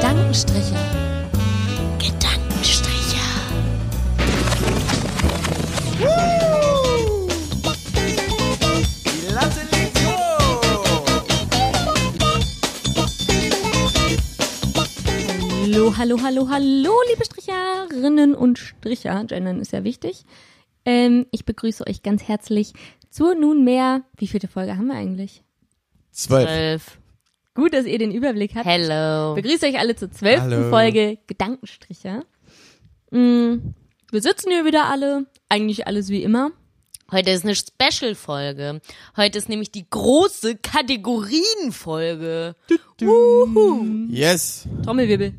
Gedankenstriche. Gedankenstriche. Die Latte liegt hoch. Hallo, hallo, hallo, hallo, liebe Stricherinnen und Stricher. Gendern ist ja wichtig. Ähm, ich begrüße euch ganz herzlich zur nunmehr, wie vielte Folge haben wir eigentlich? Zwölf. Zwölf. Gut, dass ihr den Überblick habt. Hello. Begrüße euch alle zur zwölften. Folge Gedankenstriche. Mm, wir sitzen hier wieder alle, eigentlich alles wie immer. Heute ist eine Special-Folge. Heute ist nämlich die große Kategorienfolge. Wuhu. Yes. Trommelwirbel.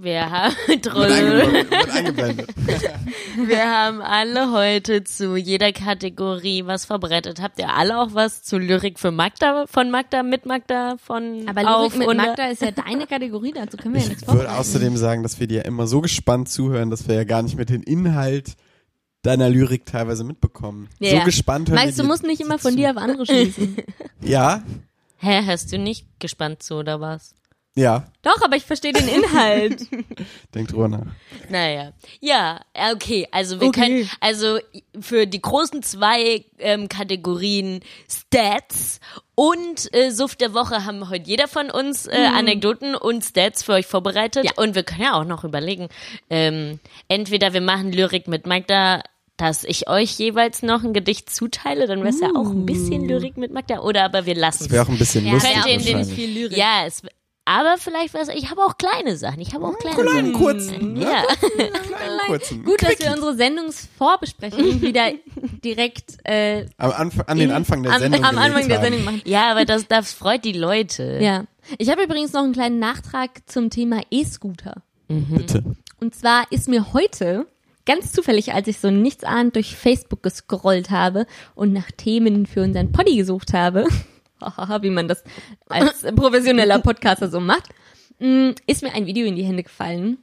Wir haben, eingeblendet. Eingeblendet. wir haben alle heute zu jeder Kategorie was verbreitet. Habt ihr alle auch was zu Lyrik für Magda, von Magda, mit Magda, von Aber auf Lyrik mit und Magda ist ja deine Kategorie, dazu können wir ja nichts Ich würde außerdem sagen, dass wir dir immer so gespannt zuhören, dass wir ja gar nicht mit den Inhalt deiner Lyrik teilweise mitbekommen. Ja, so ja. gespannt hören Max, wir du musst nicht immer von zu. dir auf andere schließen. Ja, Hä, hast du nicht gespannt zu oder was? Ja. Doch, aber ich verstehe den Inhalt. Denk drüber nach. Naja, ja, äh, okay, also wir Okay. können, also für die großen zwei ähm, Kategorien Stats und äh, Suff der Woche haben heute jeder von uns äh, Anekdoten und Stats für euch vorbereitet Ja. und wir können ja auch noch überlegen, ähm, entweder wir machen Lyrik mit Magda, dass ich euch jeweils noch ein Gedicht zuteile, dann wäre es ja auch ein bisschen Lyrik mit Magda, oder aber wir lassen Das wäre auch ein bisschen Ja, lustig wär Könnt ihr in den wahrscheinlich. viel Lyrik. Ja, es, aber vielleicht was, ich habe auch kleine Sachen, ich habe auch kleine Kleinen Sachen. kurzen. ne? Ja. Kleinen kurzen. Gut, dass wir unsere Sendungsvorbesprechung wieder direkt äh, Am Anfang, an den Anfang der am, Sendung am Anfang gelegt der. Sendung machen. Ja, aber das, das freut die Leute. Ja. Ich habe übrigens noch einen kleinen Nachtrag zum Thema E-Scooter. Bitte. Und zwar ist mir heute ganz zufällig, als ich so nichtsahnd durch Facebook gescrollt habe und nach Themen für unseren Poddy gesucht habe, wie man das als professioneller Podcaster so macht, mh, ist mir ein Video in die Hände gefallen.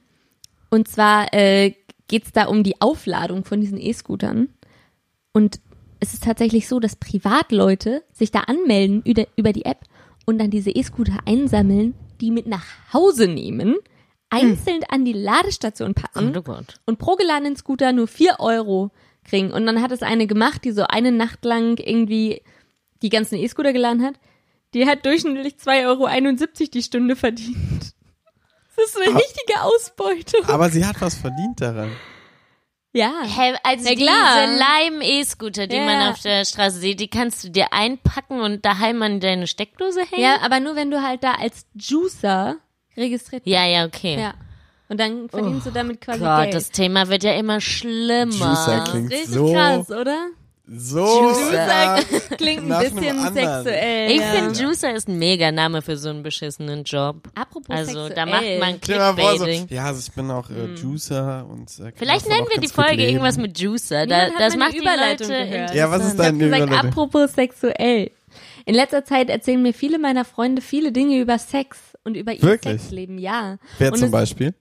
Und zwar äh, geht's da um die Aufladung von diesen E-Scootern. Und es ist tatsächlich so, dass Privatleute sich da anmelden über, über die App und dann diese E-Scooter einsammeln, die mit nach Hause nehmen, einzeln an die Ladestation packen Oh Gott. und pro geladenen Scooter nur 4 Euro kriegen. Und dann hat es eine gemacht, die so eine Nacht lang irgendwie die ganzen E-Scooter geladen hat. Die hat durchschnittlich 2,71 Euro die Stunde verdient. Das ist eine richtige Ausbeutung. Aber sie hat was verdient daran. Ja. Hä, also Ja, klar. diese Leim-E-Scooter, die Ja. man auf der Straße sieht, die kannst du dir einpacken und daheim an deine Steckdose hängen? Ja, aber nur wenn du halt da als Juicer registriert bist. Ja, ja, okay. Ja. Und dann verdienst du damit quasi Gott, Geld. das Thema wird ja immer schlimmer. Juicer klingt Richtig so, krass, oder? So Juicer. äh, Klingt ein bisschen sexuell. Ich ja. finde, Juicer ist ein Mega-Name für so einen beschissenen Job. Apropos Also, sexuell. da macht man vor, so, Clickbaiting. ja, also ich bin auch äh, Juicer und äh, Vielleicht nennen wir die Folge leben. irgendwas mit Juicer. Da, das macht die Überleitung Leute gehört. Ja, was ist deine gesagt, Überleitung? apropos sexuell. In letzter Zeit erzählen mir viele meiner Freunde viele Dinge über Sex und über ihr Wirklich? Sexleben, ja. Wer und zum es- Beispiel?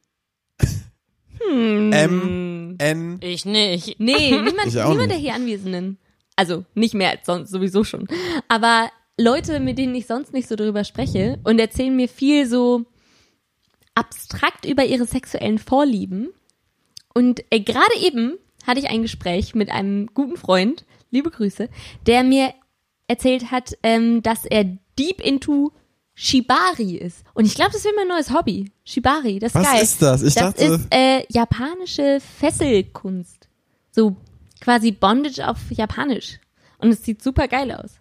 Hm. M, N, Ich nicht. Nee, niemand, niemand der nicht. hier Anwesenden. Also nicht mehr als sonst, sowieso schon. Aber Leute, mit denen ich sonst nicht so drüber spreche und erzählen mir viel so abstrakt über ihre sexuellen Vorlieben. Und äh, gerade eben hatte ich ein Gespräch mit einem guten Freund, liebe Grüße, der mir erzählt hat, ähm, dass er deep into Shibari ist. Und ich glaube, das wird mein neues Hobby. Shibari, das ist Was geil. ist das? Ich das dachte- ist äh, japanische Fesselkunst. So quasi Bondage auf Japanisch. Und es sieht super geil aus.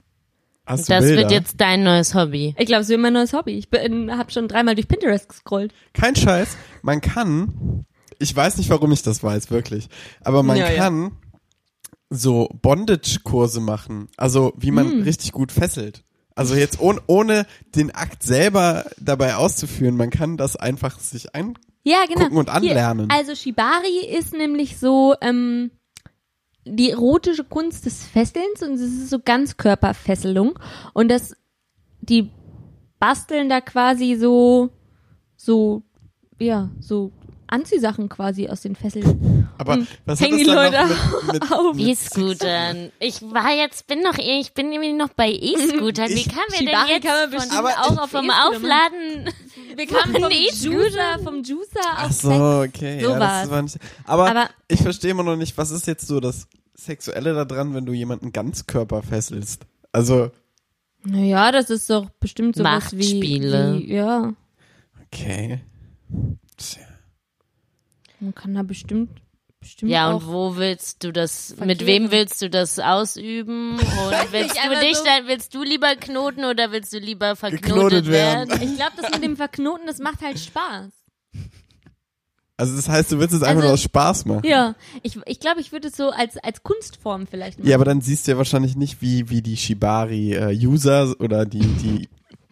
hast du Das Bilder? wird jetzt dein neues Hobby. Ich glaube, es wird mein neues Hobby. Ich habe schon dreimal durch Pinterest gescrollt. Kein Scheiß. Man kann, ich weiß nicht, warum ich das weiß, wirklich, aber man Ja, ja. kann so Bondage-Kurse machen. Also, wie man Hm. richtig gut fesselt. Also jetzt ohne, ohne den Akt selber dabei auszuführen, man kann das einfach sich ein, Ja, genau. Gucken und anlernen. Hier, also Shibari ist nämlich so ähm, die erotische Kunst des Fesselns und es ist so Ganzkörperfesselung. Und das, die basteln da quasi so, so, ja, so Anziehsachen quasi aus den Fesseln. Aber Und was hängen die Leute noch mit, mit, auf. E-Scootern. Ich war jetzt, bin noch, ich bin nämlich noch bei E-Scootern. Wie kann wir denn jetzt kann man von auch auf vom machen. Aufladen Wir kamen vom Nee, Juicer, vom Juicer Ach so, okay. So ja, das war nicht, aber, Aber- ich verstehe immer noch nicht, was ist jetzt so das Sexuelle daran, wenn du jemanden Ganzkörper fesselst? Also, Naja, das ist doch bestimmt sowas wie, Machtspiele. wie, ja, okay. Tja. man kann da bestimmt, bestimmt Ja, auch. und wo willst du das, mit Verkehren. wem willst du das ausüben? Und willst du dich so- dann, willst du lieber knoten oder willst du lieber verknotet werden. werden? Ich glaube, das mit dem Verknoten, das macht halt Spaß. Also das heißt, du willst es einfach Also- nur aus Spaß machen. Ja, ich, ich glaube, ich würde es so als, als Kunstform vielleicht machen. Ja, aber dann siehst du ja wahrscheinlich nicht, wie, wie die Shibari-User oder die, die,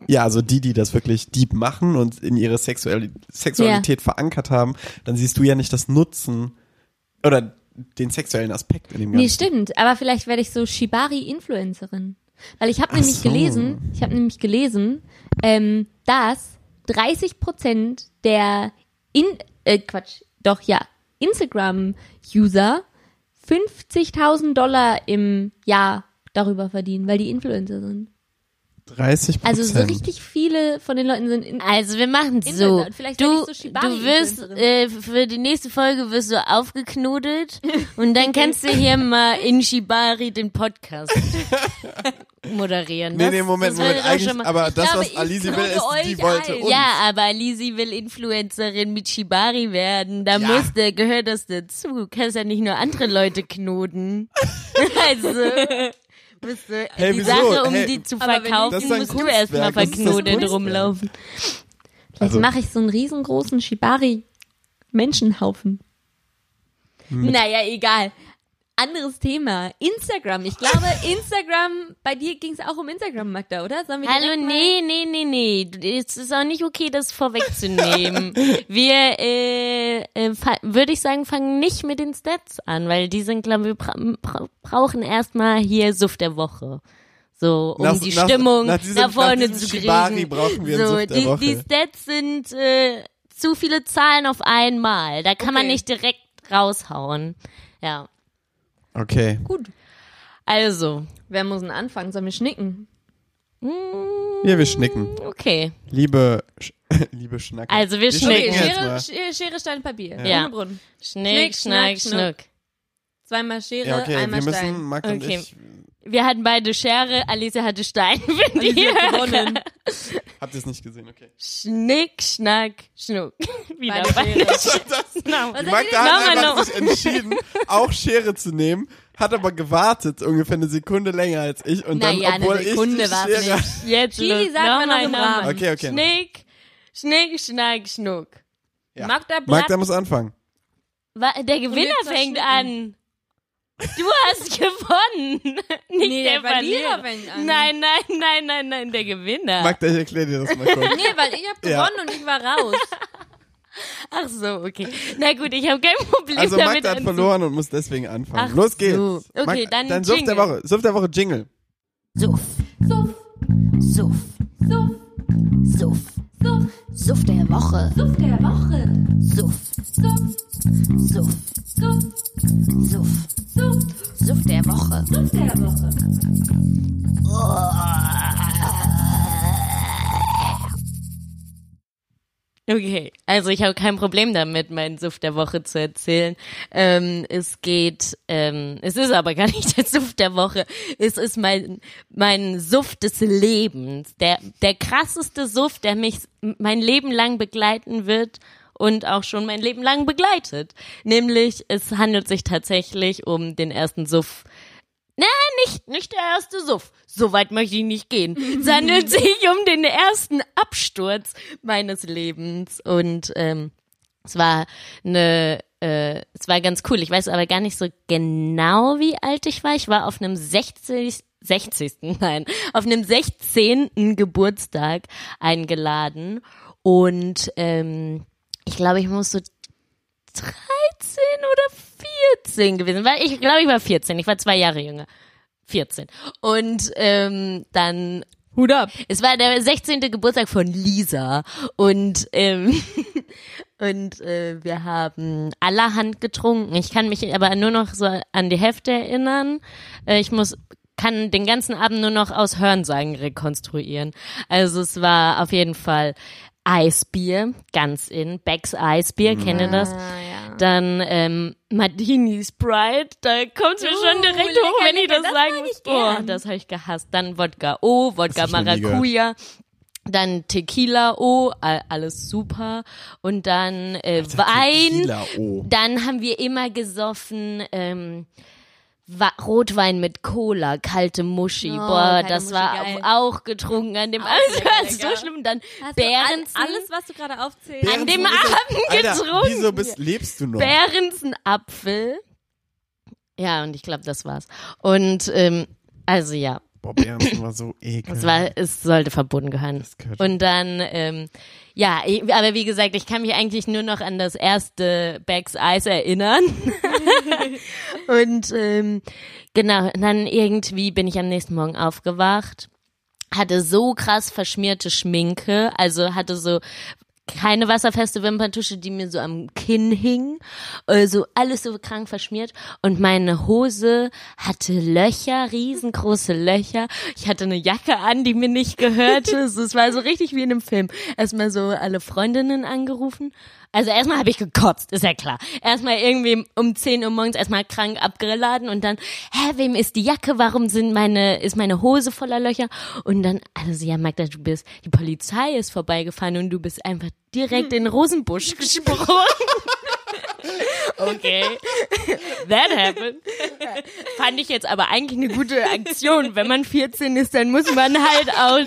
ja, also die, die das wirklich deep machen und in ihre Sexuali Sexualität verankert haben, dann siehst du ja nicht das Nutzen oder den sexuellen Aspekt in dem Nee, Ganzen. stimmt. Aber vielleicht werde ich so Shibari-Influencerin. Weil ich habe nämlich so. gelesen, ich habe nämlich gelesen, ähm, dass 30 Prozent der in, äh, Quatsch, doch ja, Instagram-User 50.000 Dollar im Jahr darüber verdienen, weil die Influencer sind. 30 Prozent. Also so richtig viele von den Leuten sind in, Also wir machen so. Influencer. Vielleicht Du, so du wirst äh, für die nächste Folge wirst du aufgeknudelt und dann kannst du hier mal in Shibari den Podcast moderieren. Nee, nee, Moment, das Moment. Eigentlich, schon mal- aber das, glaube, was Alisi will, ist, die wollte ein. uns. Ja, aber Lisi will Influencerin mit Shibari werden. Da Ja. muss der, gehört das dazu. Du kannst ja nicht nur andere Leute knoten. also, musst du, Hey, die wieso? Sache, um Hey, die zu verkaufen, Das ist ein musst du erstmal verknotet rumlaufen. Vielleicht Also- mache ich so einen riesengroßen Shibari-Menschenhaufen. Naja, egal. Anderes Thema. Instagram. Ich glaube, Instagram, bei dir ging es auch um Instagram, Magda, oder? Sollen wir Hallo, nee, nee, nee, nee. Es ist auch nicht okay, das vorwegzunehmen. Wir, äh, äh, würde ich sagen, fangen nicht mit den Stats an, weil die sind, glaube ich, bra bra brauchen erstmal hier Suft der Woche. So, um Nach- die nach- Stimmung nach nach, diesem- nach vorne zu kriegen. Brauchen wir so, Suft der die, Woche. die Stats sind äh, zu viele Zahlen auf einmal. Da kann man Okay. nicht direkt raushauen. Ja. Okay. Gut. Also, Wer muss denn anfangen? Sollen wir schnicken? Ja, wir schnicken. okay. Liebe, Sch liebe Schnacker. Also wir schnicken. jetzt Schere. Schere, Schere, Stein, Papier. Ja. Ohne Brunnen. Schnick, Schnick, schnack, schnack, schnuck. Zweimal Schere, Ja, okay, einmal wir müssen, Stein. Marc und Okay. ich, Wir hatten beide Schere, Alice hatte Stein. Für die gewonnen. habt ihr es nicht gesehen, okay. Schnick, schnack, schnuck. Wieder Beide beide Schere. Schere. Genau. Die Magda hat sich entschieden, auch Schere zu nehmen, hat aber gewartet, ungefähr eine Sekunde länger als ich und dann, Naja, eine obwohl Sekunde ich die Schere... nicht. Jetzt los. sagt man noch im. Rahmen. Okay, okay. Schnick, schnick, schnack, schnuck. Ja. Magda. Magda muss anfangen. Der Gewinner das fängt Schnicken. an. Du hast gewonnen. Nicht Nee, der der Verlierer Verlierer. Nein, nein, nein, nein, nein, der Gewinner. Magda, ich erkläre dir das mal kurz. Nee, weil ich hab Ja. gewonnen und ich war raus. Ach so, okay. Na gut, ich habe kein Problem Also damit. Magda hat verloren und muss deswegen anfangen. Ach Los geht's. so. Okay, dann dann Suff der. Woche. Suff der Woche Jingle. Suff. Suff, Suff. Suff, Suff. Suff, Suff der Woche. Suff der Woche. Suff. Suff, Suff. Suff, Suff. Suff, Suff der Woche. Suff der Woche. Okay, also ich habe kein Problem damit, meinen Suff der Woche zu erzählen. Ähm, es geht, ähm, es ist aber gar nicht der Suff der Woche. Es ist mein mein Suff des Lebens, der der krasseste Suff, der mich mein Leben lang begleiten wird und auch schon mein Leben lang begleitet. Nämlich, es handelt sich tatsächlich um den ersten Suff na, nicht, nicht der erste Suff. So weit möchte ich nicht gehen. Es handelt sich um den ersten Absturz meines Lebens. Und ähm, es war eine, äh, es war ganz cool. Ich weiß aber gar nicht so genau, wie alt ich war. Ich war auf einem 60. 60. Nein, auf einem 16. Geburtstag eingeladen. Und ähm, ich glaube, ich muss so 13 oder 14 gewesen, weil ich glaube, ich war 14. Ich war zwei Jahre jünger. 14. Und ähm, dann Hut ab. es war der 16. Geburtstag von Lisa und ähm, und äh, wir haben allerhand getrunken. Ich kann mich aber nur noch so an die Hälfte erinnern. Äh, ich muss kann den ganzen Abend nur noch aus Hörensagen rekonstruieren. Also es war auf jeden Fall Eisbier, ganz in. Becks Eisbier, kennt ihr das? Ah, ja. Dann ähm, Martini Sprite, da kommt's mir schon Uh, direkt lecker, hoch, wenn ich lecker, das das sagen muss. ich. Oh, das habe ich gehasst. Dann Wodka O, Wodka ich Maracuja. Dann Tequila O, all- alles super. Und dann äh, Wein. Tequila, oh. Dann haben wir immer gesoffen ähm, Wa Rotwein mit Cola, kalte Muschi. Oh, Boah, kalte das Muschi, war geil. auch getrunken an dem Abend. Das war so schlimm. Dann Hast Behrensen, alles, was du gerade aufzählst? An dem ist- Abend Alter, getrunken. Wieso bist, lebst du noch? Behrensen Apfel. Ja, und ich glaube, das war's. Und ähm, also ja, Boah, Behrensen war so ekelhaft. es war, es sollte verboten gehören. Und dann, ähm, ja, ich, aber wie gesagt, ich kann mich eigentlich nur noch an das erste Becks Eis erinnern. und ähm, genau, dann irgendwie bin ich am nächsten Morgen aufgewacht, hatte so krass verschmierte Schminke, also hatte so keine wasserfeste Wimperntusche, die mir so am Kinn hing, also alles so krank verschmiert und meine Hose hatte Löcher, riesengroße Löcher. Ich hatte eine Jacke an, die mir nicht gehörte. Es war so richtig wie in einem Film. Erstmal so alle Freundinnen angerufen. Also erstmal habe ich gekotzt, ist ja klar. Erstmal irgendwie um 10 Uhr morgens erstmal krank abgeladen und dann, hä, wem ist die Jacke? Warum sind meine, ist meine Hose voller Löcher? Und dann, also ja, Magda, du bist, die Polizei ist vorbeigefahren und du bist einfach direkt in den Rosenbusch gesprungen. Okay. That happened. Fand ich jetzt aber eigentlich eine gute Aktion. Wenn man 14 ist, dann muss man halt auch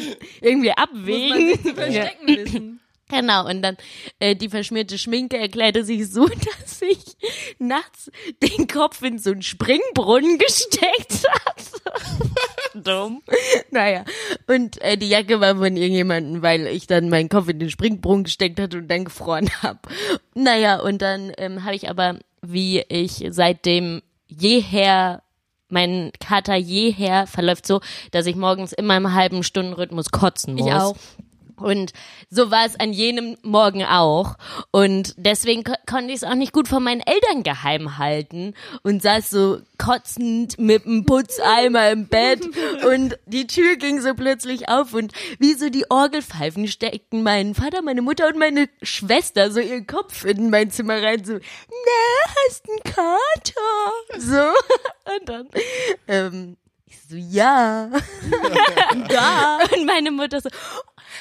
irgendwie abwägen. Muss man sich zu verstecken wissen. Genau, und dann äh, die verschmierte Schminke erklärte sich so, dass ich nachts den Kopf in so einen Springbrunnen gesteckt hat. Dumm. Naja, und äh, die Jacke war von irgendjemandem, weil ich dann meinen Kopf in den Springbrunnen gesteckt hatte und dann gefroren hab. Naja, und dann ähm, habe ich aber, wie ich seitdem jeher mein Kater jeher verläuft so, dass ich morgens immer im halben Stundenrhythmus kotzen muss. Ich auch. Und so war es an jenem Morgen auch. Und deswegen ko konnte ich es auch nicht gut von meinen Eltern geheim halten und saß so kotzend mit dem Putzeimer im Bett und die Tür ging so plötzlich auf und wie so die Orgelpfeifen steckten mein Vater, meine Mutter und meine Schwester so ihren Kopf in mein Zimmer rein, so, na, hast einen Kater? So. Und dann, ähm, ich so, ja. da. Und meine Mutter so,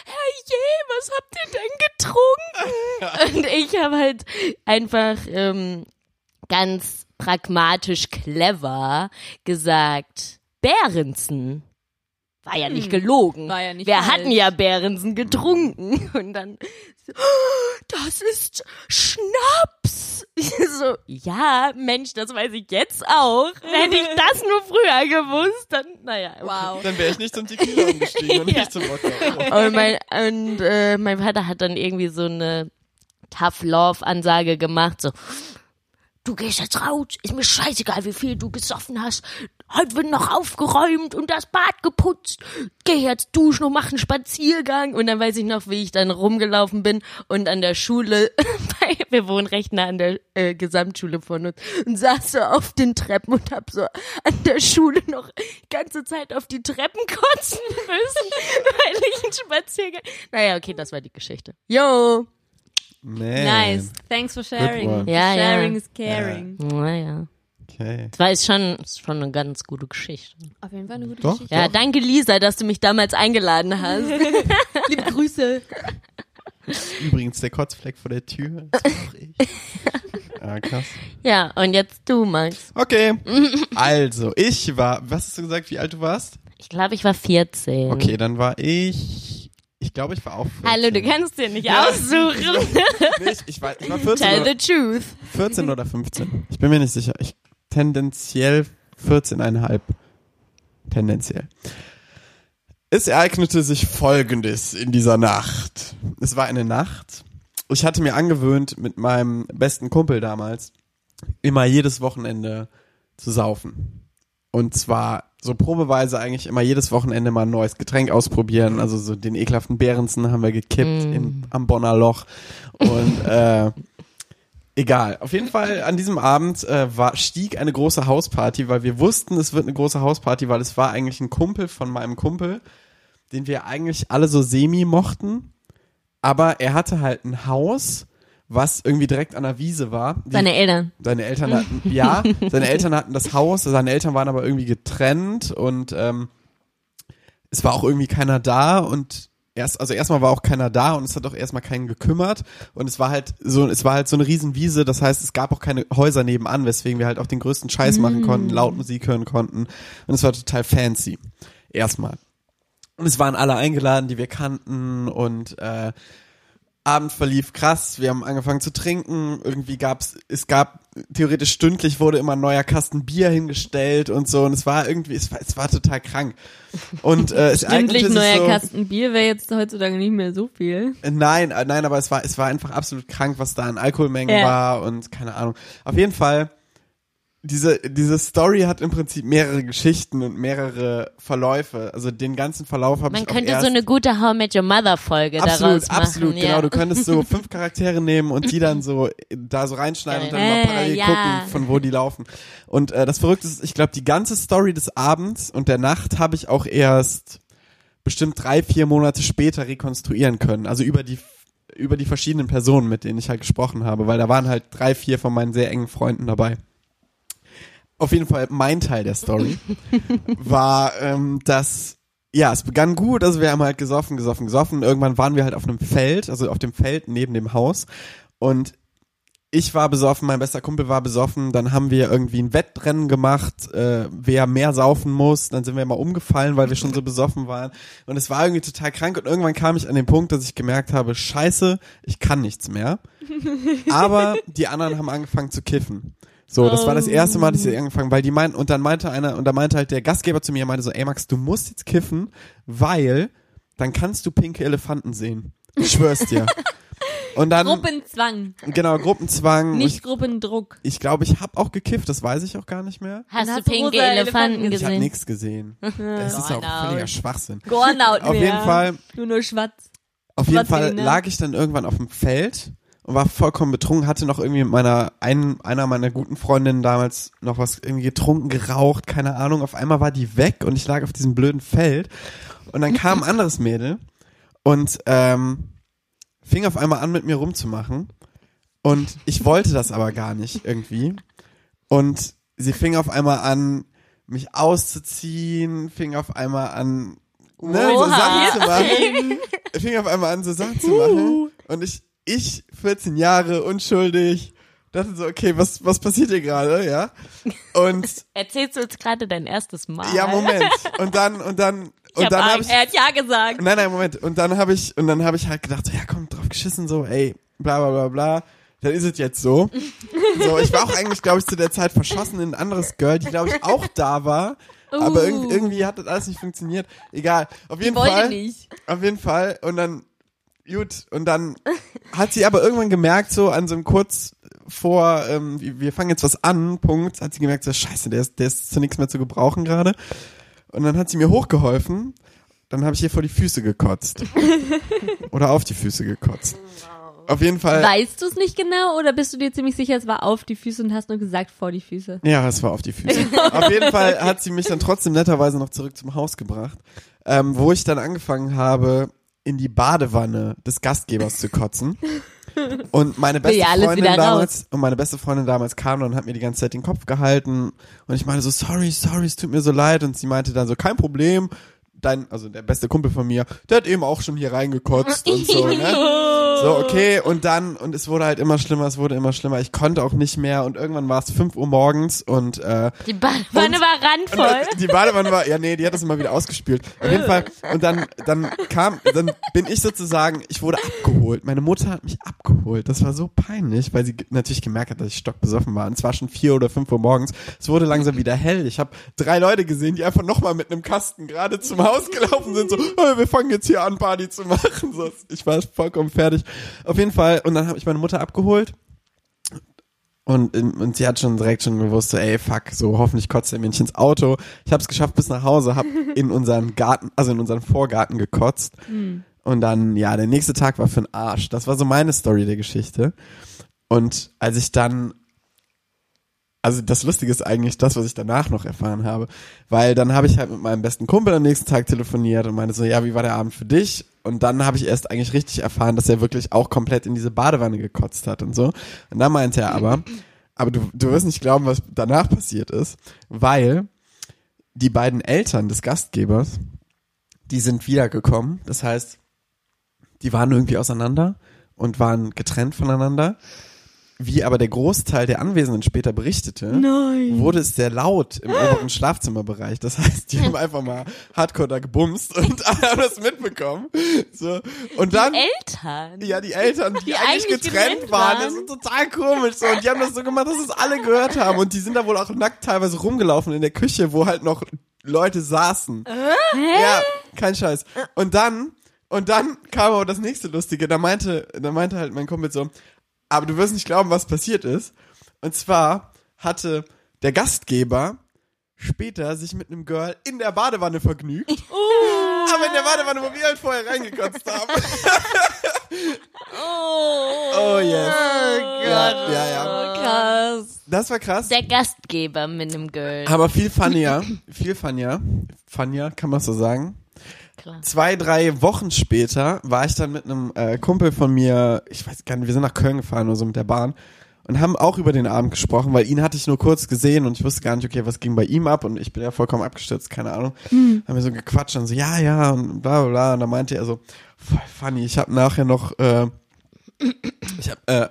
Herrje, was habt ihr denn getrunken? Und ich habe halt einfach ähm, ganz pragmatisch clever gesagt, Behrensen. War ja nicht gelogen. War ja nicht Wir falsch. hatten ja Behrensen getrunken. Und dann, so, "Oh, das ist Schnaps. Ich so, ja, Mensch, das weiß ich jetzt auch. Hätte ich das nur früher gewusst, dann, naja. Okay. Wow. Dann wäre ich nicht zum Tequila umgestiegen und Ja. nicht zum Wodka. Und mein, und, äh, mein Vater hat dann irgendwie so eine Tough Love Ansage gemacht, so, du gehst jetzt raus, ist mir scheißegal, wie viel du gesoffen hast. Heute wird noch aufgeräumt und das Bad geputzt. Geh jetzt duschen und mach einen Spaziergang. Und dann weiß ich noch, wie ich dann rumgelaufen bin und an der Schule, bei, wir wohnen recht nah an der äh, Gesamtschule von uns, und saß so auf den Treppen und hab so an der Schule noch die ganze Zeit auf die Treppen kotzen müssen, weil ich einen Spaziergang. Naja, okay, das war die Geschichte. Yo! Man. Nice. Thanks for sharing. Ja, ja. sharing is caring. Naja. Okay. Das war ist schon, ist schon eine ganz gute Geschichte. Auf jeden Fall eine gute Doch. Geschichte. Ja, danke Lisa, dass du mich damals eingeladen hast. Liebe Grüße. Übrigens, der Kotzfleck vor der Tür. Ah, krass. ja, und jetzt du, Max. Okay. Also, ich war, was hast du gesagt, wie alt du warst? Ich glaube, ich war 14. Okay, dann war ich, ich glaube, ich war auch 14. Hallo, du kannst dir nicht Ja. aussuchen. Nee, ich, ich, war, ich war 14 Tell oder, the truth. 14 oder 15. Ich bin mir nicht sicher. Ich tendenziell 14,5. Tendenziell. Es ereignete sich Folgendes in dieser Nacht. Es war eine Nacht. Ich hatte mir angewöhnt, mit meinem besten Kumpel damals immer jedes Wochenende zu saufen. Und zwar so probeweise eigentlich immer jedes Wochenende mal ein neues Getränk ausprobieren. Also so den ekelhaften Behrensen haben wir gekippt im, am Bonner Loch. Und äh, Egal. Auf jeden Fall an diesem Abend äh, war, stieg eine große Hausparty, weil wir wussten, es wird eine große Hausparty, weil es war eigentlich ein Kumpel von meinem Kumpel, den wir eigentlich alle so semi mochten. aber er hatte halt ein Haus, was irgendwie direkt an der Wiese war. Die, Seine Eltern. seine Eltern hatten, ja, seine Eltern hatten das Haus, seine Eltern waren aber irgendwie getrennt und ähm, es war auch irgendwie keiner da und erst, also erstmal war auch keiner da und es hat auch erstmal keinen gekümmert. Und es war halt so, es war halt so eine Riesenwiese, das heißt, es gab auch keine Häuser nebenan, weswegen wir halt auch den größten Scheiß machen konnten, laut Musik hören konnten. Und es war total fancy. Erstmal. Und es waren alle eingeladen, die wir kannten. Und äh, Abend verlief krass, wir haben angefangen zu trinken, irgendwie gab's, es gab, theoretisch stündlich wurde immer ein neuer Kasten Bier hingestellt und so und es war irgendwie, es war, es war total krank. Und äh, es Stündlich neuer so, Kasten Bier wäre jetzt heutzutage nicht mehr so viel. Äh, Nein, äh, nein, aber es war, es war einfach absolut krank, was da an Alkoholmengen Ja. war und keine Ahnung. Auf jeden Fall, diese, diese Story hat im Prinzip mehrere Geschichten und mehrere Verläufe. Also den ganzen Verlauf habe ich Man könnte so eine gute How I Met Your Mother Folge Absolut, daraus machen. absolut, ja. genau. Du könntest so fünf Charaktere nehmen und die dann so da so reinschneiden und dann mal Äh, parallel ja. gucken, von wo die laufen. Und äh, das Verrückte ist, ich glaube, die ganze Story des Abends und der Nacht habe ich auch erst bestimmt drei, vier Monate später rekonstruieren können. Also über die über die verschiedenen Personen, mit denen ich halt gesprochen habe, weil da waren halt drei, vier von meinen sehr engen Freunden dabei. Auf jeden Fall mein Teil der Story war, ähm, dass ja, es begann gut, also wir haben halt gesoffen, gesoffen, gesoffen. Irgendwann waren wir halt auf einem Feld, also auf dem Feld neben dem Haus. Und ich war besoffen, mein bester Kumpel war besoffen, dann haben wir irgendwie ein Wettrennen gemacht, äh, wer mehr saufen muss, dann sind wir mal umgefallen, weil wir schon so besoffen waren. Und es war irgendwie total krank und irgendwann kam ich an den Punkt, dass ich gemerkt habe, scheiße, ich kann nichts mehr. Aber die anderen haben angefangen zu kiffen. So, das war das erste Mal, dass sie angefangen, weil die meinten, und dann meinte einer, und da meinte halt der Gastgeber zu mir, meinte so, ey Max, du musst jetzt kiffen, weil dann kannst du pinke Elefanten sehen. Ich schwör's dir. Und dann, Gruppenzwang, genau, Gruppenzwang. nicht ich Gruppendruck. ich glaube, ich habe auch gekifft, das weiß ich auch gar nicht mehr. Hast Dann du hast du pinke Elefanten Elefanten Ich habe gesehen? nichts gesehen. Das ist auch völliger Schwachsinn. Gornaut Auf mehr. jeden Fall, Nur nur schwarz. auf jeden Trotzdem, Fall ne? lag ich dann irgendwann auf dem Feld und war vollkommen betrunken, hatte noch irgendwie mit meiner, einen, einer meiner guten Freundinnen damals noch was irgendwie getrunken, geraucht, keine Ahnung. Auf einmal war die weg und ich lag auf diesem blöden Feld. Und dann kam ein anderes Mädel und ähm, fing auf einmal an mit mir rumzumachen. Und ich wollte das aber gar nicht irgendwie. Und sie fing auf einmal an mich auszuziehen, fing auf einmal an ne, so. Sachen zu machen, fing auf einmal an so Sachen zu machen. Und ich ich 14 Jahre unschuldig dachte so okay was was passiert hier gerade ja und Erzählst du jetzt gerade dein erstes Mal? ja Moment und dann und dann Ich und hab dann habe Angst. ich Er hat ja gesagt. Nein, nein, Moment. Und dann habe ich, und dann habe ich halt gedacht, so, ja komm, drauf geschissen, so, ey, bla bla bla bla. Dann ist es jetzt so. So, ich war auch eigentlich, glaube ich, zu der Zeit verschossen in ein anderes Girl, die, glaube ich, auch da war. Aber Uh. irg irgendwie hat das alles nicht funktioniert. Egal. Auf jeden Fall. nicht. Auf jeden Fall. Und dann, gut. Und dann hat sie aber irgendwann gemerkt, so an so einem kurz vor, ähm, wir fangen jetzt was an, Punkt, hat sie gemerkt, so scheiße, der ist, der ist zu nichts mehr zu gebrauchen gerade. Und dann hat sie mir hochgeholfen. Dann habe ich ihr vor die Füße gekotzt. Oder auf die Füße gekotzt. Auf jeden Fall. Weißt du es nicht genau oder bist du dir ziemlich sicher, es war auf die Füße und hast nur gesagt vor die Füße? Ja, es war auf die Füße. auf jeden Fall hat sie mich dann trotzdem netterweise noch zurück zum Haus gebracht, ähm, wo ich dann angefangen habe, in die Badewanne des Gastgebers zu kotzen. Und meine beste ja Freundin damals und meine beste Freundin damals kam und hat mir die ganze Zeit den Kopf gehalten und ich meinte so sorry, sorry, es tut mir so leid und sie meinte dann so kein Problem. Dein, also der beste Kumpel von mir, der hat eben auch schon hier reingekotzt und so, ne? So, okay, und dann, und es wurde halt immer schlimmer, es wurde immer schlimmer. Ich konnte auch nicht mehr und irgendwann war es 5 Uhr morgens und äh, Die Badewanne Und- war und randvoll. dann- die Badewanne war, ja nee, die hat das immer wieder ausgespült. Auf jeden Fall. Und dann, dann kam, dann bin ich sozusagen, ich wurde abgeholt. Meine Mutter hat mich abgeholt. Das war so peinlich, weil sie natürlich gemerkt hat, dass ich stockbesoffen war. Und es war schon vier oder fünf Uhr morgens. Es wurde langsam wieder hell. Ich habe drei Leute gesehen, die einfach nochmal mit einem Kasten gerade zum Haus gelaufen sind. So, hey, wir fangen jetzt hier an, Party zu machen. So, ich war vollkommen fertig. Auf jeden Fall. Und dann habe ich meine Mutter abgeholt. Und, und sie hat schon direkt schon gewusst, so, ey, fuck, so hoffentlich kotzt der Mensch ins Auto. Ich habe es geschafft bis nach Hause, hab in unseren Garten, also in unseren Vorgarten gekotzt. Und dann, ja, der nächste Tag war für den Arsch. Das war so meine Story der Geschichte. Und als ich dann also das Lustige ist eigentlich das, was ich danach noch erfahren habe, weil dann habe ich halt mit meinem besten Kumpel am nächsten Tag telefoniert und meinte so, ja, wie war der Abend für dich? Und dann habe ich erst eigentlich richtig erfahren, dass er wirklich auch komplett in diese Badewanne gekotzt hat und so. Und dann meinte er aber, aber du, du wirst nicht glauben, was danach passiert ist, weil die beiden Eltern des Gastgebers, die sind wiedergekommen. Das heißt, die waren irgendwie auseinander und waren getrennt voneinander. Wie aber der Großteil der Anwesenden später berichtete, Nein. wurde es sehr laut im oberen Schlafzimmerbereich. Das heißt, die haben einfach mal hardcore da gebumst und alle haben das mitbekommen. So. Und dann, Eltern. ja, die Eltern, die, Die eigentlich, eigentlich getrennt, waren, waren. das ist total komisch. So. Und die haben das so gemacht, dass es alle gehört haben. Und die sind da wohl auch nackt teilweise rumgelaufen in der Küche, wo halt noch Leute saßen. Ja, kein Scheiß. Und dann, und dann kam aber das nächste Lustige. Da meinte, da meinte halt mein Kumpel so, aber du wirst nicht glauben, was passiert ist. Und zwar hatte der Gastgeber später sich mit einem Girl in der Badewanne vergnügt. Aber in der Badewanne, wo wir halt vorher reingekotzt haben. Oh yes. Ja, ja, ja. Krass. Das war krass. Der Gastgeber mit einem Girl. Aber viel funnier, viel funnier, funnier, kann man so sagen. Klar. Zwei, drei Wochen später war ich dann mit einem äh, Kumpel von mir, ich weiß gar nicht, wir sind nach Köln gefahren oder so mit der Bahn und haben auch über den Abend gesprochen, weil ihn hatte ich nur kurz gesehen und ich wusste gar nicht, okay, was ging bei ihm ab und ich bin ja vollkommen abgestürzt, keine Ahnung. Haben wir so gequatscht und so, ja, ja und bla bla bla und dann meinte er so, voll funny, ich habe nachher noch, äh, ich hab, äh,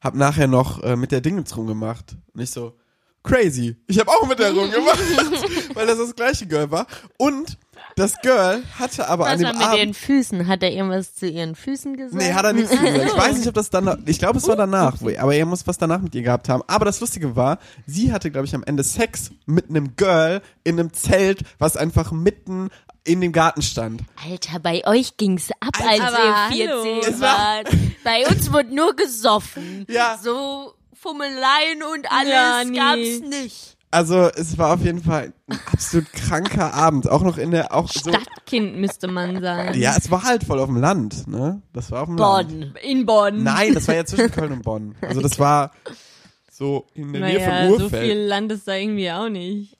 hab nachher noch äh, mit der Dingens rumgemacht. Und ich so, crazy. Ich habe auch mit der rumgemacht, weil das das gleiche Girl war. Und das Girl hatte aber an Was dem war mit Abend... ihren Füßen? Hat er irgendwas zu ihren Füßen gesagt? Nee, hat er nichts gesagt. Ich weiß nicht, ob das dann, ich glaube, es war danach, wo- aber er muss was danach mit ihr gehabt haben. Aber das Lustige war, sie hatte, glaube ich, am Ende Sex mit einem Girl in einem Zelt, was einfach mitten in dem Garten stand. Alter, bei euch ging's ab, als Aber ihr hallo. 14 Es war- wart. Bei uns wurde nur gesoffen. Ja. So Fummeleien und alles Ja, nee. gab's nicht. Also, es war auf jeden Fall ein absolut kranker Abend. Auch noch in der, auch so. Stadtkind müsste man sein. Ja, es war halt voll auf dem Land, ne? Das war auf dem Land. Bonn. In Bonn. Nein, das war ja zwischen Köln und Bonn. Also das war so in der Nähe naja, von so Urfeld. viel Land ist da irgendwie auch nicht.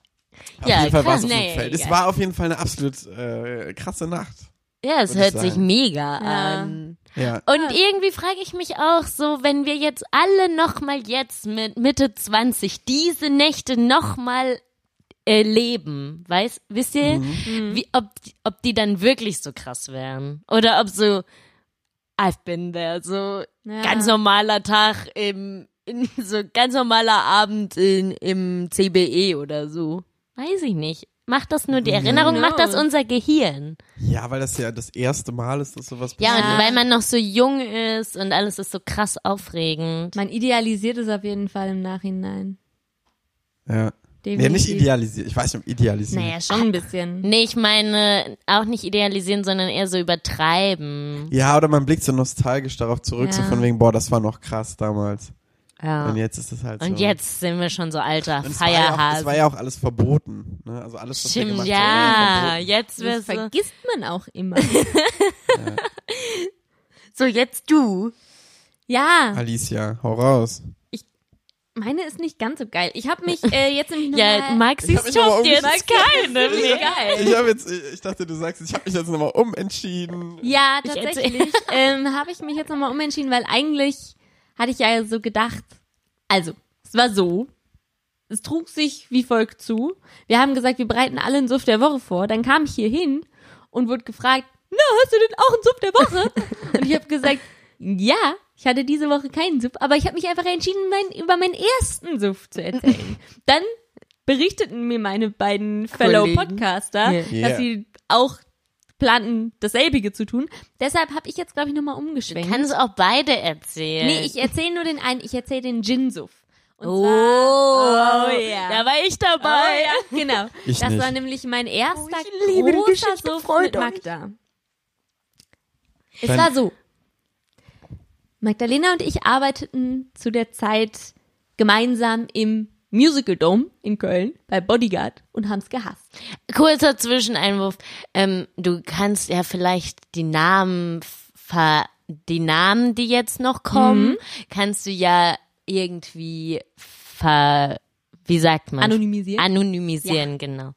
Auf Ja, jeden Fall war es auf Feld. Es war auf jeden Fall eine absolut äh, krasse Nacht. Ja, es hört sich sagen. mega Ja. an. Ja. Und irgendwie frage ich mich auch so, wenn wir jetzt alle nochmal jetzt mit Mitte 20 diese Nächte nochmal erleben, weiß, wisst ihr, Mhm. wie, ob, ob die dann wirklich so krass wären? Oder ob so, I've been there, so Ja. ganz normaler Tag im, in, so ganz normaler Abend in, im CBE oder so. Weiß ich nicht. Macht das nur die Erinnerung, macht das unser Gehirn. ja, weil das ja das erste Mal ist, dass sowas Ja, passiert. und weil man noch so jung ist und alles ist so krass aufregend. Man idealisiert es auf jeden Fall im Nachhinein. Ja. Nee, Definitiv. nicht idealisiert. Ich weiß nicht, ob idealisiert. Naja, schon ein bisschen. Nee, ich meine auch nicht idealisieren, sondern eher so übertreiben. Ja, oder man blickt so nostalgisch darauf zurück, so Ja. von wegen, boah, das war noch krass damals. Ja. Und jetzt ist es halt so. Und jetzt sind wir schon so alter Und es war, ja auch, es war ja auch alles verboten. Ne? Also alles, was wir Stimmt, gemacht ja. verboten. Jetzt Das vergisst man auch immer. So, jetzt du. ja, Alicia, hau raus. meine ist nicht ganz so geil. Ich habe mich äh, jetzt nämlich noch Ja, hab mich aber stoppt jetzt keine mehr. geil. Ich habe jetzt, ich dachte, du sagst, ich habe mich jetzt nochmal umentschieden. Ja, Ich tatsächlich ähm, habe ich mich jetzt nochmal umentschieden, weil eigentlich hatte ich ja so gedacht, also, es war so, es trug sich wie folgt zu. Wir haben gesagt, wir bereiten alle einen Suff der Woche vor. Dann kam ich hier hin und wurde gefragt, na, hast du denn auch einen Suff der Woche? und ich habe gesagt, ja, ich hatte diese Woche keinen Suff, aber ich habe mich einfach entschieden, mein, über meinen ersten Suff zu erzählen. Dann berichteten mir meine beiden Fellow. Podcaster. Ja. dass sie auch planten, dasselbige zu tun. Deshalb habe ich jetzt, glaube ich, nochmal umgeschwenkt. Kannst auch beide erzählen. nee, ich erzähle nur den einen, ich erzähle den Gin-Suff. Und Oh, zwar, oh ja. da war ich Oh, dabei. ja, genau. Ich das nicht. war nämlich mein erster ich liebe großer Suff mit. Magda. Es Dein- war so. Magdalena und ich arbeiteten zu der Zeit gemeinsam im Musical Dome in Köln bei Bodyguard und haben es gehasst. Kurzer Zwischeneinwurf. Ähm, du kannst ja vielleicht die Namen ver die Namen, die jetzt noch kommen, kannst du ja irgendwie ver wie sagt man? Anonymisieren. Anonymisieren, genau.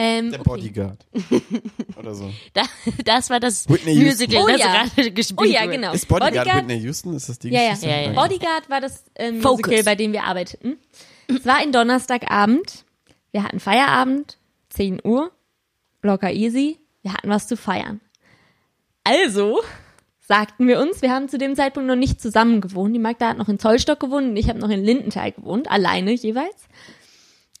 Ähm, Der okay. Bodyguard. Oder so. Da, das war das Whitney Houston. Musical, Oh das ja. gerade gespielt Oh ja, wurde. genau. Ist Bodyguard, Bodyguard Whitney Houston? Ist das die Ja, ja. Geschichte? Ja, ja. Bodyguard war das ähm. Musical, bei dem wir arbeiteten. Es war ein Donnerstagabend. Wir hatten Feierabend, 10 Uhr, locker easy. Wir hatten was zu feiern. Also sagten wir uns, wir haben zu dem Zeitpunkt noch nicht zusammen gewohnt. Die Magda hat noch in Zollstock gewohnt und ich habe noch in Lindenthal gewohnt, alleine jeweils.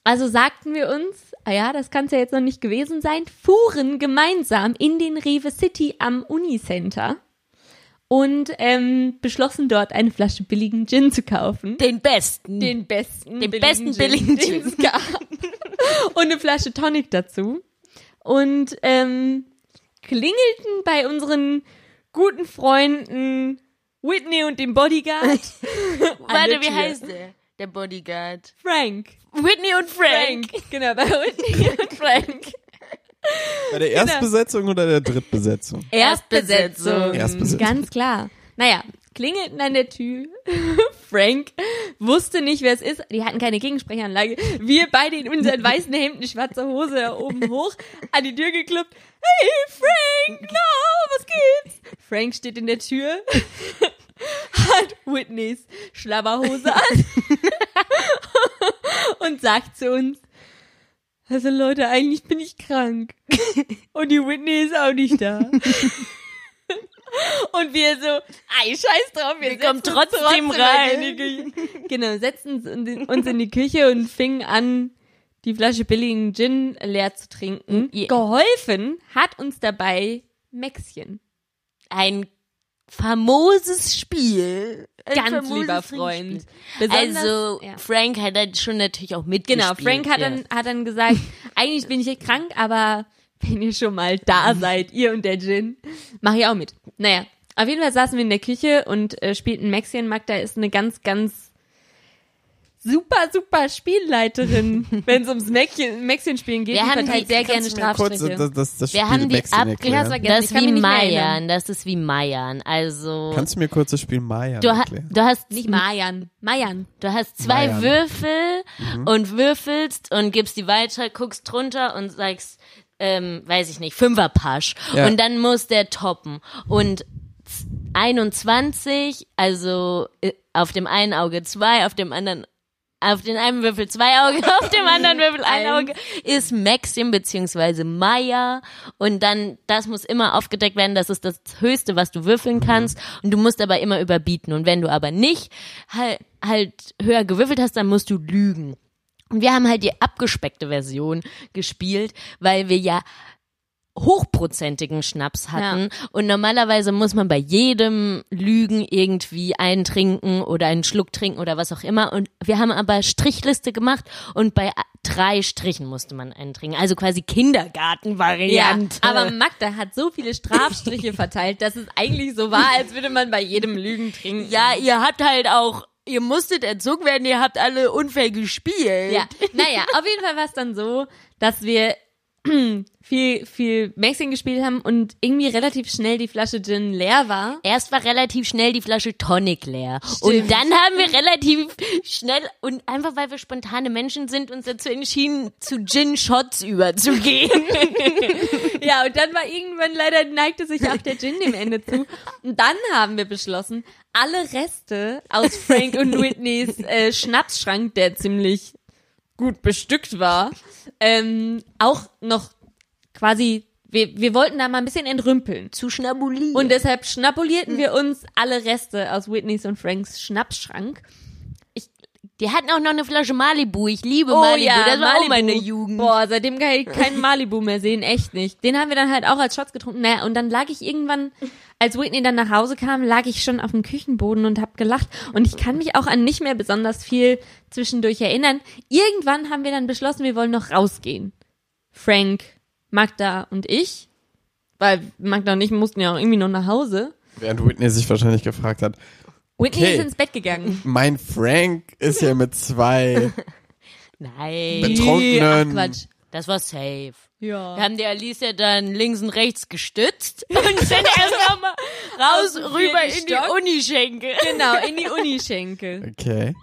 Also sagten wir uns, ja, das kann es ja jetzt noch nicht gewesen sein, fuhren gemeinsam in den Rewe City am Unicenter und ähm, beschlossen dort eine Flasche billigen Gin zu kaufen. Den besten. Den besten, Den besten billigen den es gab. und eine Flasche Tonic dazu. Und ähm, klingelten bei unseren guten Freunden Whitney und dem Bodyguard. Warte, wie heißt der? Der Bodyguard. Frank. Whitney und Frank. Genau, bei Whitney und Frank. Bei der Erstbesetzung oder der Drittbesetzung? Erstbesetzung. Erstbesetzung. Ganz klar. Naja, klingelten an der Tür. Frank wusste nicht, wer es ist. Die hatten keine Gegensprechanlage. Wir beide in unseren weißen Hemden, schwarze Hose oben hoch, an die Tür geklopft. Hey, Frank, na, was geht's? Frank steht in der Tür, hat Whitneys Schlabberhose an und sagt zu uns, also Leute, eigentlich bin ich krank. Und die Whitney ist auch nicht da. Und wir so, ei, scheiß drauf, wir, Wir kommen trotzdem in rein. Genau, setzen uns in die- Küche und fingen an, die Flasche billigen Gin leer zu trinken. Ja. Geholfen hat uns dabei Maxchen. Ein famoses Spiel. Ein Ganz lieber. Freund. Also, ja. Frank hat dann schon natürlich auch mitgespielt. Genau, Frank hat, ja. dann, hat dann gesagt, eigentlich bin ich echt krank, aber wenn ihr schon mal da seid, ihr und der Gin, mach ich auch mit. Naja, auf jeden Fall saßen wir in der Küche und äh, spielten Maxien. Magda ist eine ganz, ganz super, super Spielleiterin, wenn es ums Maxien-Spielen geht. Wir haben die- sehr gerne Kannst du mir kurz Strafstriche. das, das, das Wir Spiel haben die Maxine ab- erklären? Ja, das ist wie. Meiern, das ist wie Meiern. Also, Kannst du mir kurz das Spiel Maya du, ha erklären? du hast Nicht Mayan, Mayan. Du hast zwei Meiern. Würfel und würfelst und gibst die weiter, guckst drunter und sagst, ähm, weiß ich nicht, Fünferpasch. Ja. Und dann muss der toppen. Und z- 21, also äh, auf dem einen Auge zwei, auf dem anderen auf den einen Würfel zwei Augen, auf dem anderen Würfel ein Auge. Ist Maxim beziehungsweise Maya. Und dann das muss immer aufgedeckt werden, das ist das Höchste, was du würfeln kannst. Und du musst aber immer überbieten. Und wenn du aber nicht halt, halt höher gewürfelt hast, dann musst du lügen. Und wir haben halt die abgespeckte Version gespielt, weil wir ja hochprozentigen Schnaps hatten und normalerweise muss man bei jedem Lügen irgendwie einen trinken oder einen Schluck trinken oder was auch immer und wir haben aber Strichliste gemacht und bei drei Strichen musste man einen trinken, also quasi Ja, Kindergartenvariante. aber Magda hat so viele Strafstriche verteilt, dass es eigentlich so war, als würde man bei jedem Lügen trinken. ja, ihr habt halt auch, ihr musstet erzogen werden, ihr habt alle unfair gespielt. Ja, naja, auf jeden Fall war es dann so, dass wir viel, viel Maxing gespielt haben und irgendwie relativ schnell die Flasche Gin leer war. Erst war relativ schnell die Flasche Tonic leer. Und dann haben wir relativ schnell und einfach weil wir spontane Menschen sind, uns dazu entschieden, zu Gin-Shots überzugehen. Ja, und dann war irgendwann leider neigte sich auch der Gin dem Ende zu. Und dann haben wir beschlossen, alle Reste aus Frank und Whitneys äh, Schnapsschrank, der ziemlich gut bestückt war, ähm, auch noch quasi, wir, wir wollten da mal ein bisschen entrümpeln. zu schnabulieren. Und deshalb schnapulierten wir uns alle Reste aus Whitneys und Franks Schnapsschrank. Die hatten auch noch eine Flasche Malibu. Ich liebe Oh Malibu. ja, das war Malibu. auch meine Jugend. Boah, seitdem kann ich keinen Malibu mehr sehen, echt nicht. Den haben wir dann halt auch als Shots getrunken. Naja, und dann lag ich irgendwann, als Whitney dann nach Hause kam, lag ich schon auf dem Küchenboden und hab gelacht. Und ich kann mich auch an nicht mehr besonders viel zwischendurch erinnern. Irgendwann haben wir dann beschlossen, wir wollen noch rausgehen. Frank, Magda und ich. Weil Magda und ich mussten ja auch irgendwie noch nach Hause. Während Whitney sich wahrscheinlich gefragt hat, Whitney Okay. ist ins Bett gegangen. mein Frank ist ja mit zwei Nein. Betrunkenen. Ach, Quatsch. Das war safe. Ja. Wir haben die Alicia dann links und rechts gestützt und sind erst nochmal raus Aus dem rüber in die Stock. Unischenke. Genau, in die Unischenkel. Okay.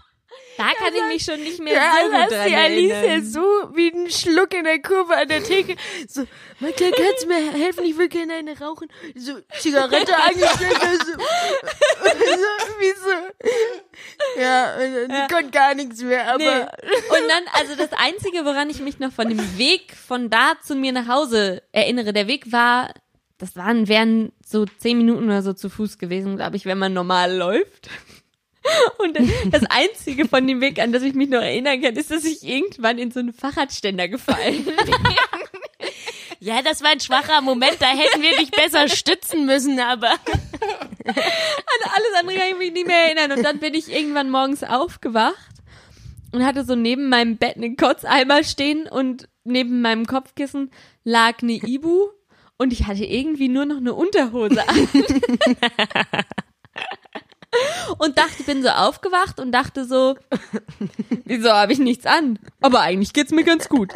Da kann ich mich schon nicht mehr Ja, so gut dran die erinnern. so wie ein Schluck in der Kurve an der Theke. So, Michael, kannst du mir helfen? Ich will gerne eine rauchen. So, Zigarette angestellt. So, so, wie so. Ja, und dann konnte gar nichts mehr, aber. Nee. Und dann, also das Einzige, woran ich mich noch von dem Weg von da zu mir nach Hause erinnere, der Weg war, das waren, wären so zehn Minuten oder so zu Fuß gewesen, glaube ich, wenn man normal läuft. Und das Einzige von dem Weg, an das ich mich noch erinnern kann, ist, dass ich irgendwann in so einen Fahrradständer gefallen bin. Ja, das war ein schwacher Moment, da hätten wir dich besser stützen müssen, aber. An alles andere kann ich mich nicht mehr erinnern. Und dann bin ich irgendwann morgens aufgewacht und hatte so neben meinem Bett einen Kotzeimer stehen und neben meinem Kopfkissen lag eine Ibu und ich hatte irgendwie nur noch eine Unterhose an. Und dachte, bin so aufgewacht und dachte so, wieso habe ich nichts an? Aber eigentlich geht's mir ganz gut.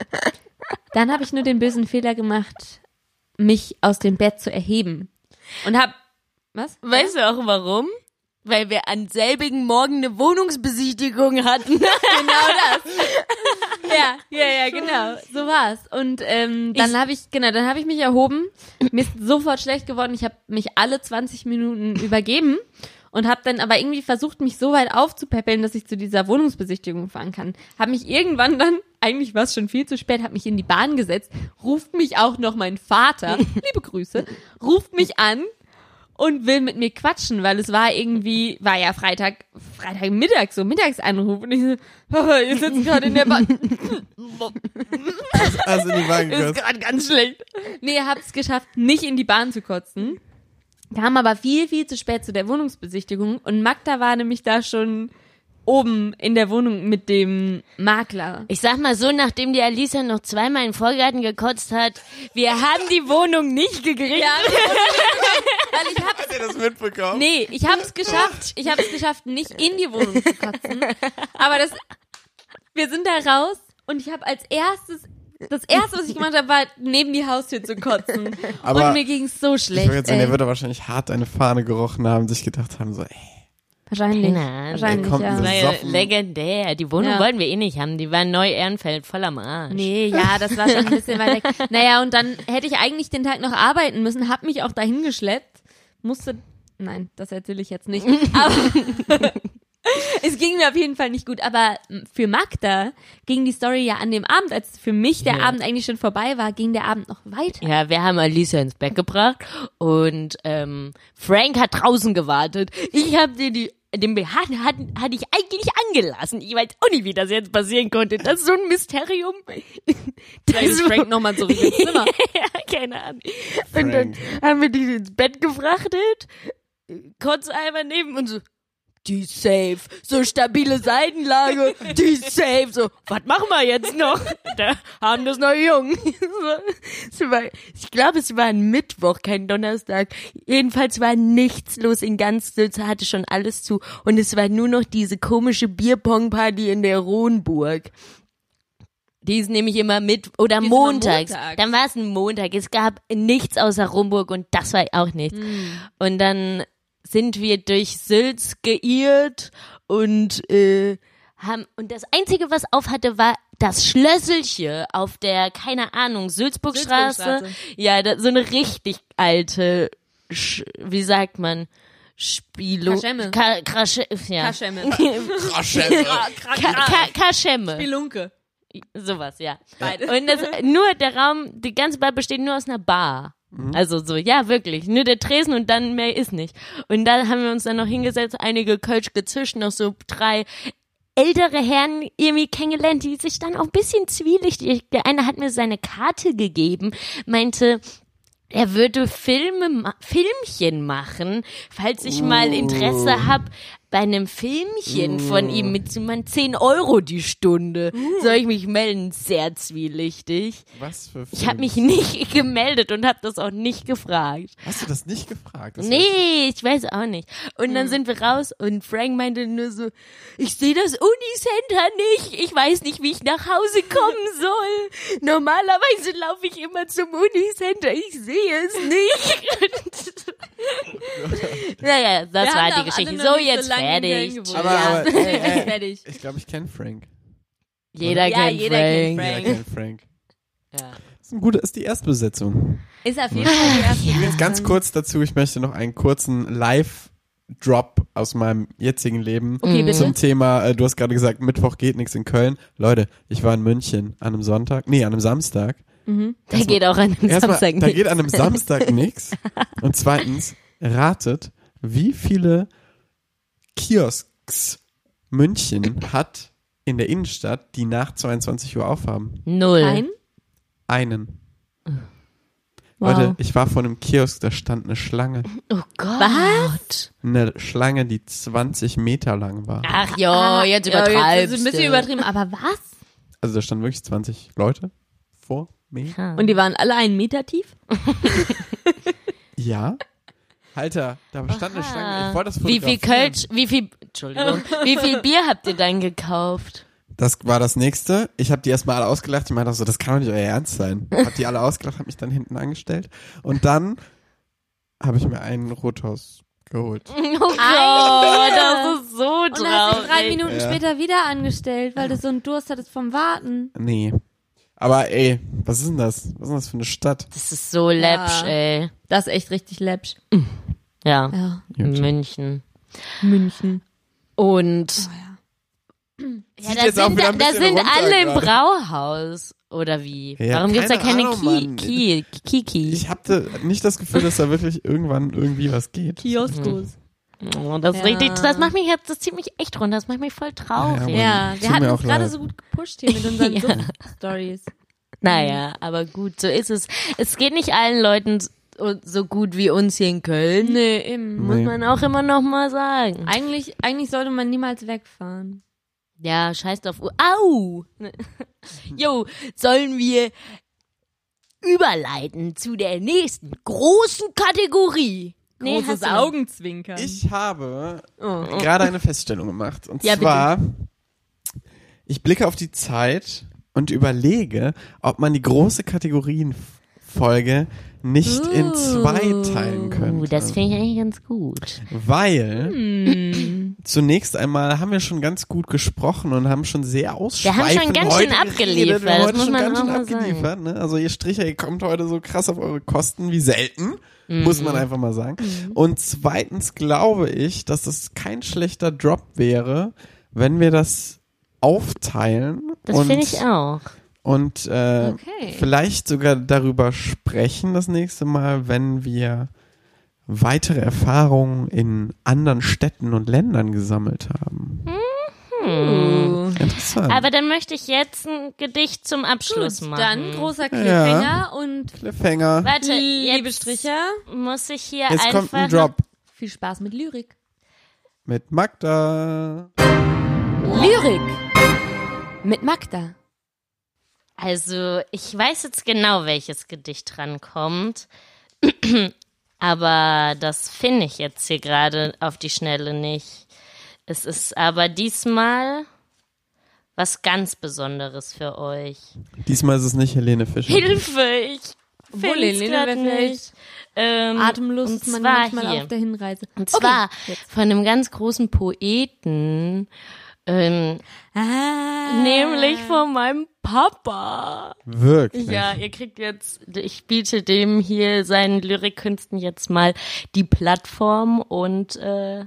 Dann habe ich nur den bösen Fehler gemacht, mich aus dem Bett zu erheben. Und hab, was? Weißt du auch warum? Weil wir an selbigen Morgen eine Wohnungsbesichtigung hatten. Genau das. ja, ja, ja, genau. So war's. Und ähm, dann habe ich, genau, dann habe ich mich erhoben. Mir ist sofort schlecht geworden. Ich habe mich alle 20 Minuten übergeben und habe dann aber irgendwie versucht, mich so weit aufzupäppeln, dass ich zu dieser Wohnungsbesichtigung fahren kann. Habe mich irgendwann dann, eigentlich war es schon viel zu spät, habe mich in die Bahn gesetzt, ruft mich auch noch mein Vater, liebe Grüße, ruft mich an und will mit mir quatschen, weil es war irgendwie, war ja Freitag, Freitagmittag, so Mittagsanruf und ich so, Papa, ihr sitzt gerade in der Bahn. Also in die Wagen Ist gekotzt. gerade ganz schlecht. Nee, hab's geschafft, nicht in die Bahn zu kotzen. Kam aber viel, viel zu spät zu der Wohnungsbesichtigung und Magda war nämlich da schon oben in der Wohnung mit dem Makler. Ich sag mal so, nachdem die Alicia noch zweimal in den Vorgarten gekotzt hat, wir haben die Wohnung nicht gekriegt. Ja, weil ich hab, Habt ihr das mitbekommen? nee, ich hab's geschafft, ich hab's geschafft, nicht in die Wohnung zu kotzen. Aber das, wir sind da raus und ich habe als erstes, das erste, was ich gemacht habe, war neben die Haustür zu kotzen. Aber und mir ging's so Ich schlecht. würde jetzt sagen, ey. der würde wahrscheinlich hart eine Fahne gerochen haben, sich gedacht haben, so, ey, Wahrscheinlich. Ahnung. Wahrscheinlich, kommt ja. so- ja legendär. Die Wohnung Ja. wollten wir eh nicht haben. Die war Neu-Ehrenfeld voll am Arsch. Nee, ja, das war schon ein bisschen weit weg. Naja, und dann hätte ich eigentlich den Tag noch arbeiten müssen, hab mich auch dahin geschleppt, musste, nein, das erzähle ich jetzt nicht, aber es ging mir auf jeden Fall nicht gut, aber für Magda ging die Story ja an dem Abend, als für mich der Ja. Abend eigentlich schon vorbei war, ging der Abend noch weiter. Ja, wir haben Alicia ins Bett gebracht und ähm, Frank hat draußen gewartet. Ich habe dir die den BH hat, hatte ich eigentlich angelassen. Ich weiß auch nicht, wie das jetzt passieren konnte. Das ist so ein Mysterium. Das ist Frank nochmal zurück ins Zimmer. ja, keine Ahnung. Und dann haben wir die ins Bett gefrachtet, Kotzeimer neben und so, die ist safe. So stabile Seitenlage, die ist safe. So, was machen wir jetzt noch? Da haben das noch jung. So, es war, ich glaube, es war ein Mittwoch, kein Donnerstag. Jedenfalls war nichts los in ganz Sülz, hatte schon alles zu. Und es war nur noch diese komische Bierpong-Party in der Rohnburg. Die ist nämlich immer mit oder montags. montags. Dann war es ein Montag. Es gab nichts außer Rumburg und das war auch nichts. Und dann sind wir durch Sülz geirrt und äh, haben und das einzige, was auf hatte, war das Schlösselche auf der keine Ahnung Sülzburgstraße. Sülzburgstraße. Ja, da, so eine richtig alte, Sch, wie sagt man? Spilo. Kaschemme. Ka, Krasche, ja. Kaschemme. Raschemme. Ka, Ka, Kaschemme. Sowas, ja. Beide. Und das, nur der Raum, die ganze Bar besteht nur aus einer Bar. Also so, ja, wirklich. Nur der Tresen und dann mehr ist nicht. Und da haben wir uns dann noch hingesetzt, einige Kölsch gezischt, noch so drei ältere Herren irgendwie kennengelernt, die sich dann auch ein bisschen zwielichtig, der eine hat mir seine Karte gegeben, meinte, er würde Filme, Filmchen machen, falls ich mal Interesse hab bei einem Filmchen von ihm mit so man 10 Euro die Stunde. Soll ich mich melden? Sehr zwielichtig. Was für Ich habe mich nicht gemeldet und habe das auch nicht gefragt. Hast du das nicht gefragt? Das Nee, ich weiß auch nicht. Und dann sind wir raus und Frank meinte nur so, ich sehe das Unicenter nicht. Ich weiß nicht, wie ich nach Hause kommen soll. Normalerweise laufe ich immer zum Unicenter. Ich sehe es nicht. Naja, das Wir war die Geschichte. So, jetzt Köln fertig. Aber- ja, aber, ey, ey. fertig. Ich glaube, ich kenne Frank. Jeder Ja, kennt jeder Frank. kennt Frank. Jeder kennt Frank. Ja. Das ist, ein guter, ist die Erstbesetzung. Ist auf jeden Fall die erste. Übrigens ganz kurz dazu, ich möchte noch einen kurzen Live-Drop aus meinem jetzigen Leben Okay, bitte. zum Thema, äh, du hast gerade gesagt, Mittwoch geht nichts in Köln. Leute, ich war in München an einem Sonntag, nee, an einem Samstag. Da geht auch an einem Erstmal, Samstag da nichts. geht an einem Samstag nichts. Und zweitens, ratet, wie viele Kiosks München hat in der Innenstadt, die nach 22 Uhr aufhaben? Null. Ein? Einen. Wow. Leute, ich war vor einem Kiosk, da stand eine Schlange. Oh Gott. Eine Schlange, die 20 Meter lang war. Ach jo, Ah, jetzt ja, übertreibst Jetzt ist ein bisschen übertrieben, aber was? Also da standen wirklich 20 Leute vor Ah. Und die waren alle einen Meter tief? Ja. Alter, da stand eine Schlange. Ich wollte das Wie viel. Kölsch, wie viel, Entschuldigung, wie viel Bier habt ihr dann gekauft? Das war das nächste. Ich habe die erstmal alle ausgelacht. Ich meinte auch so, das kann doch nicht euer Ernst sein. Hab die alle ausgelacht, habe mich dann hinten angestellt. Und dann habe ich mir einen Rothaus geholt. Oh Gott, das ist so Und dann hast du dich drei traurig. Minuten Ja. später wieder angestellt, weil du so einen Durst hattest vom Warten. Nee. Aber ey, was ist denn das? Was ist denn das für eine Stadt? Das ist so läppsch, Ja. ey. Das ist echt richtig läppsch. Ja, Ja. München. München. Und Oh, ja. ja, da sind, da, da sind alle im. Brauhaus. Oder wie? Ja, Warum gibt's da keine Ahnung, Ki. Ki Kiki? Ich hatte nicht das Gefühl, dass da wirklich irgendwann irgendwie was geht. Kioskos. Oh, das ist Ja. richtig, das macht mich jetzt, das zieht mich echt runter, das macht mich voll traurig. Ja, Ja, wir hatten uns gerade so gut gepusht hier mit unseren Ja. Stories. Naja, aber gut, so ist es. Es geht nicht allen Leuten so- gut wie uns hier in Köln. Nee, eben. Muss Nee. man auch immer noch mal sagen. Eigentlich, eigentlich sollte man niemals wegfahren. Ja, scheiß drauf. Au! Jo, sollen wir überleiten zu der nächsten großen Kategorie? Nee, noch? Augenzwinkern. Ich habe oh. gerade eine Feststellung gemacht. Und Ja, zwar, ich blicke auf die Zeit und überlege, ob man die große Kategorienfolge nicht in zwei teilen Uh, könnte. das finde ich eigentlich ganz gut. Weil Hm. zunächst einmal haben wir schon ganz gut gesprochen und haben schon sehr ausschweifend Wir haben schon ganz schön abgeliefert. Wir haben heute schon ganz schön abgeliefert. Ne? Also ihr Stricher, ihr kommt heute so krass auf eure Kosten wie selten. Mhm. Muss man einfach mal sagen. Und zweitens glaube ich, dass das kein schlechter Drop wäre, wenn wir das aufteilen Das finde ich auch. Und äh, Okay. vielleicht sogar darüber sprechen das nächste Mal, wenn wir weitere Erfahrungen in anderen Städten und Ländern gesammelt haben. Uh. Interessant. Aber dann möchte ich jetzt ein Gedicht zum Abschluss Gut, machen. dann großer Cliffhanger und Cliffhanger. Warte, liebe Stricher, muss ich hier Jetzt einfach kommt ein Drop viel Spaß mit Lyrik. mit Magda. Lyrik mit Magda. Also, ich weiß jetzt genau, welches Gedicht drankommt. aber das finde ich jetzt hier gerade auf die Schnelle nicht. Es ist aber diesmal was ganz Besonderes für euch. Diesmal ist es nicht Helene Fischer. Hilfe, ich Obwohl, finde es Helene nicht. Ähm, Atemlos und ist man zwar manchmal hier. auf der Hinreise. Und zwar Okay, von einem ganz großen Poeten, ähm, Ah. nämlich von meinem Papa. Wirklich. Ja, ihr kriegt jetzt, ich biete dem hier seinen Lyrikkünsten jetzt mal die Plattform und äh,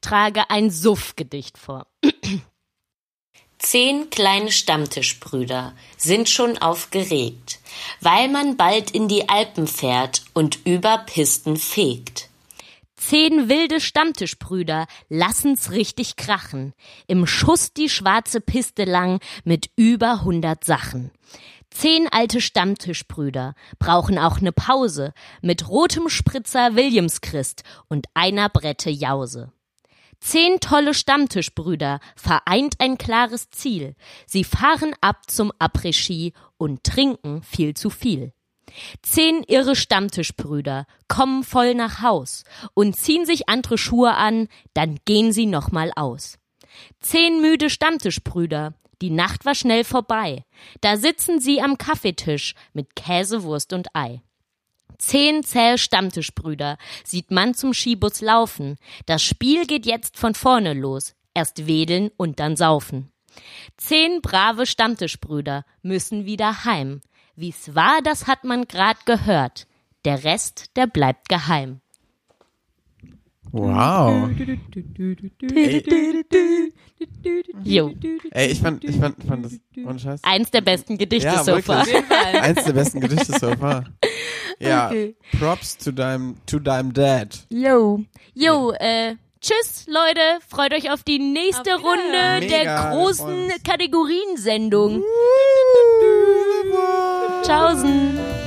trage ein Suff-Gedicht vor. Zehn kleine Stammtischbrüder sind schon aufgeregt, weil man bald in die Alpen fährt und über Pisten fegt. Zehn wilde Stammtischbrüder lassen's richtig krachen. Im Schuss die schwarze Piste lang mit über hundert Sachen. Zehn alte Stammtischbrüder brauchen auch ne Pause mit rotem Spritzer Williamschrist und einer Brette Jause. Zehn tolle Stammtischbrüder vereint ein klares Ziel. Sie fahren ab zum Après-Ski und trinken viel zu viel. Zehn irre Stammtischbrüder kommen voll nach Haus und ziehen sich andere Schuhe an, dann gehen sie nochmal aus. Zehn müde Stammtischbrüder, die Nacht war schnell vorbei. Da sitzen sie am Kaffeetisch mit Käse, Wurst und Ei. Zehn zäh Stammtischbrüder sieht man zum Skibus laufen. Das Spiel geht jetzt von vorne los. Erst wedeln und dann saufen. Zehn brave Stammtischbrüder müssen wieder heim. Wie's war, das hat man grad gehört. Der Rest, der bleibt geheim. Wow. Jo, Ey, ich fand, ich fand, fand das, ohne Scheiß. eins der besten Gedichte Ja, so far. Eins der besten Gedichte so far. Ja, Okay. Props to deinem, to deinem Dad. Yo. Jo, äh, tschüss, Leute. Freut euch auf die nächste Auf Runde der Mega, wir großen. Kategoriensendung. Tschaußen.